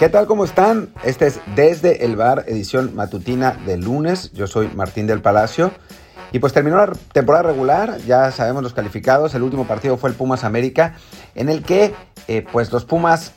¿Qué tal? ¿Cómo están? Este es Desde el Bar, edición matutina de lunes. Yo soy Martín del Palacio. Y pues terminó la temporada regular, ya sabemos los calificados. El último partido fue el Pumas América, en el que eh, pues los Pumas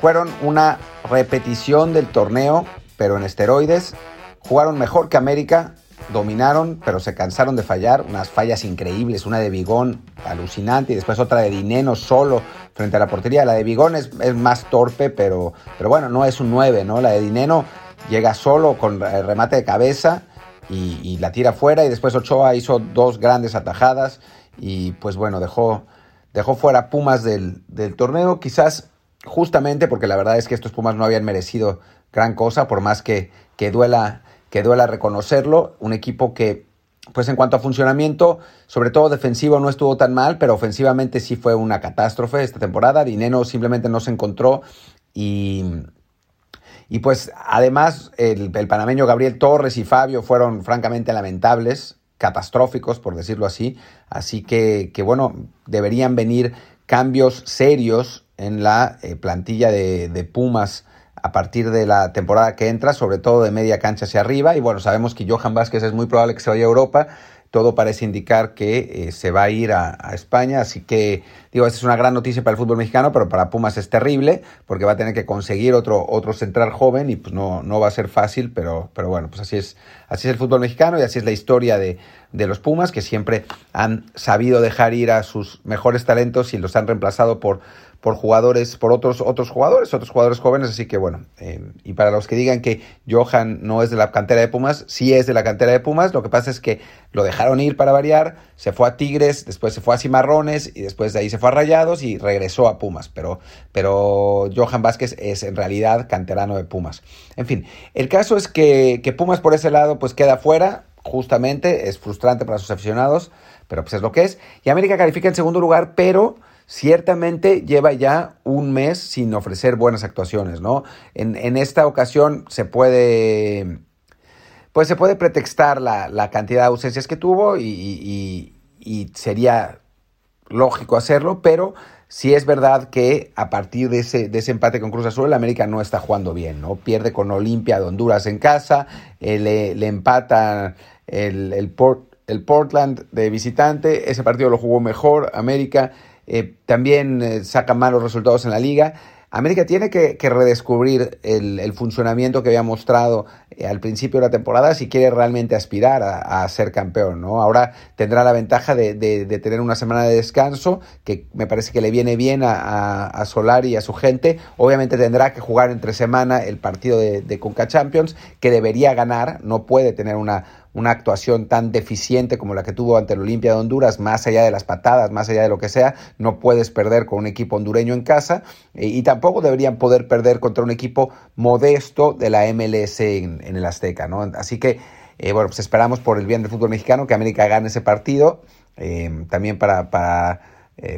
fueron una repetición del torneo, pero en esteroides. Jugaron mejor que América, dominaron, pero se cansaron de fallar. Unas fallas increíbles, una de Bigón alucinante y después otra de Dineno solo frente a la portería. La de Bigón es, más torpe, pero, pero bueno, no es un 9, ¿no? La de Dineno llega solo con remate de cabeza y, la tira fuera y después Ochoa hizo dos grandes atajadas y pues bueno, dejó, dejó fuera Pumas del, torneo. Quizás justamente porque la verdad es que estos Pumas no habían merecido gran cosa, por más que duela que duela reconocerlo, un equipo que, pues en cuanto a funcionamiento, sobre todo defensivo no estuvo tan mal, pero ofensivamente sí fue una catástrofe esta temporada. Dineno simplemente no se encontró y, y pues además el, panameño Gabriel Torres y Fabio fueron francamente lamentables, catastróficos por decirlo así. Así que, que bueno, deberían venir cambios serios en la eh, plantilla de Pumas a partir de la temporada que entra, sobre todo de media cancha hacia arriba. Y bueno, sabemos que Johan Vázquez es muy probable que se vaya a Europa. Todo parece indicar que eh, se va a ir a, España. Así que, digo, esta es una gran noticia para el fútbol mexicano, pero para Pumas es terrible, porque va a tener que conseguir otro, otro central joven y pues no, no va a ser fácil, pero, pero bueno, pues así es, así es el fútbol mexicano y así es la historia de, de los Pumas, que siempre han sabido dejar ir a sus mejores talentos y los han reemplazado por por jugadores, por otros, otros jugadores, otros jugadores jóvenes, así que bueno, eh, y para los que digan que Johan no es de la cantera de Pumas, sí es de la cantera de Pumas, lo que pasa es que lo dejaron ir para variar, se fue a Tigres, después se fue a Cimarrones y después de ahí se fue a Rayados y regresó a Pumas, pero, pero Johan Vázquez es en realidad canterano de Pumas. En fin, el caso es que, que Pumas por ese lado pues queda fuera, justamente, es frustrante para sus aficionados, pero pues es lo que es, y América califica en segundo lugar, pero ciertamente lleva ya un mes sin ofrecer buenas actuaciones, ¿no? En, esta ocasión se puede, pues se puede pretextar la, cantidad de ausencias que tuvo y, sería lógico hacerlo, pero sí es verdad que a partir de ese, de ese empate con Cruz Azul, el América no está jugando bien, ¿no? Pierde con Olimpia de Honduras en casa, eh, le, le, empata el, el, el Portland de visitante, ese partido lo jugó mejor América eh, también eh, saca malos resultados en la liga. América tiene que, redescubrir el, funcionamiento que había mostrado eh, al principio de la temporada si quiere realmente aspirar a, ser campeón. ¿no? Ahora tendrá la ventaja de, tener una semana de descanso que me parece que le viene bien a, a, Solari y a su gente. Obviamente tendrá que jugar entre semana el partido de, de Conca Champions que debería ganar, no puede tener una una actuación tan deficiente como la que tuvo ante el Olimpia de Honduras, más allá de las patadas, más allá de lo que sea, no puedes perder con un equipo hondureño en casa eh, y tampoco deberían poder perder contra un equipo modesto de la MLS en, el Azteca, ¿no? Así que, eh, bueno, pues esperamos por el bien del fútbol mexicano que América gane ese partido, eh, también para, para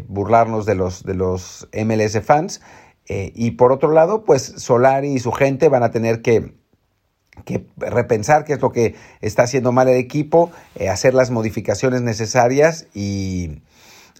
burlarnos de los, de los MLS fans. y por otro lado, pues Solari y su gente van a tener que que repensar qué es lo que está haciendo mal el equipo, eh, hacer las modificaciones necesarias y,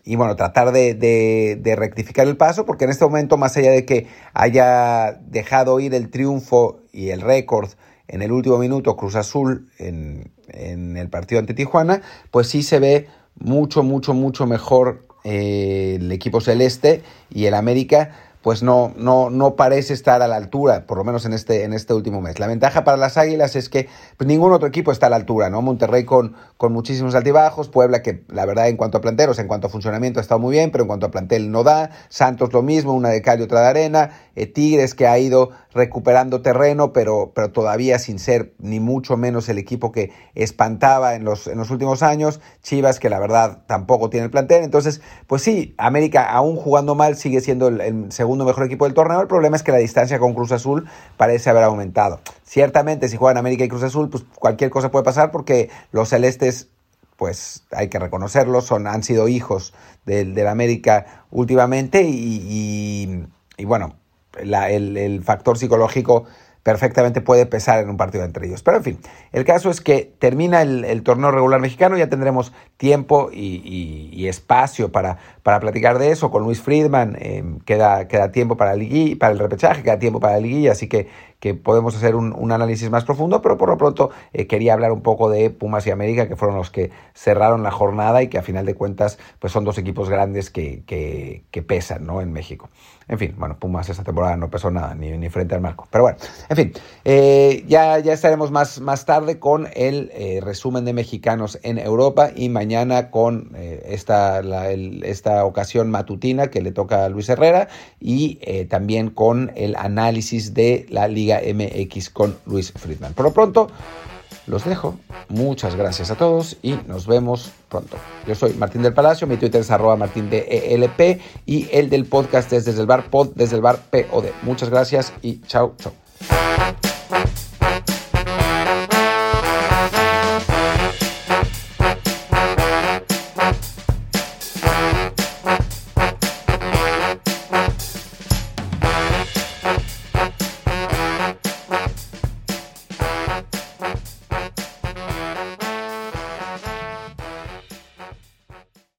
bueno, tratar de, de, rectificar el paso, porque en este momento, más allá de que haya dejado ir el triunfo y el récord en el último minuto Cruz Azul en, en, el partido ante Tijuana, pues sí se ve mucho, mucho, mucho mejor eh, el equipo celeste y el América pues no, no, no parece estar a la altura, por lo menos en este, en este último mes. La ventaja para las Águilas es que pues, ningún otro equipo está a la altura, ¿no? Monterrey con, con muchísimos altibajos, Puebla que la verdad en cuanto a planteros, en cuanto a funcionamiento ha estado muy bien, pero en cuanto a plantel no da, Santos lo mismo, una de cal y otra de arena, eh, Tigres que ha ido recuperando terreno, pero, pero todavía sin ser ni mucho menos el equipo que espantaba en los, en los últimos años, Chivas que la verdad tampoco tiene el plantel, entonces pues sí, América aún jugando mal sigue siendo el segundo mejor equipo del torneo. El problema es que la distancia con Cruz Azul parece haber aumentado. Ciertamente, si juegan América y Cruz Azul, pues cualquier cosa puede pasar porque los celestes pues hay que reconocerlo, son, han sido hijos del, del América últimamente y, y, bueno, el, el, factor psicológico perfectamente puede pesar en un partido entre ellos. Pero en fin, el caso es que termina el, torneo regular mexicano, ya tendremos tiempo y, espacio para, para platicar de eso con Luis Friedman, eh, queda, queda tiempo para el, para el repechaje, queda tiempo para la liguilla, así que que podemos hacer un, análisis más profundo, pero por lo pronto eh, quería hablar un poco de Pumas y América, que fueron los que cerraron la jornada y que a final de cuentas pues son dos equipos grandes que, que, pesan ¿no? en México. En fin, bueno, Pumas esta temporada no pesó nada, ni, frente al marco. Pero bueno, en fin, eh, ya, ya estaremos más, más tarde con el eh, resumen de mexicanos en Europa y mañana con esta, esta ocasión matutina que le toca a Luis Herrera y también con el análisis de la Liga MX con Luis Friedman. Por lo pronto, los dejo. Muchas gracias a todos y nos vemos pronto. Yo soy Martín del Palacio, mi Twitter es arroba martín de ELP y el del podcast es desde el bar pod, desde el bar POD. Muchas gracias y chao, chao.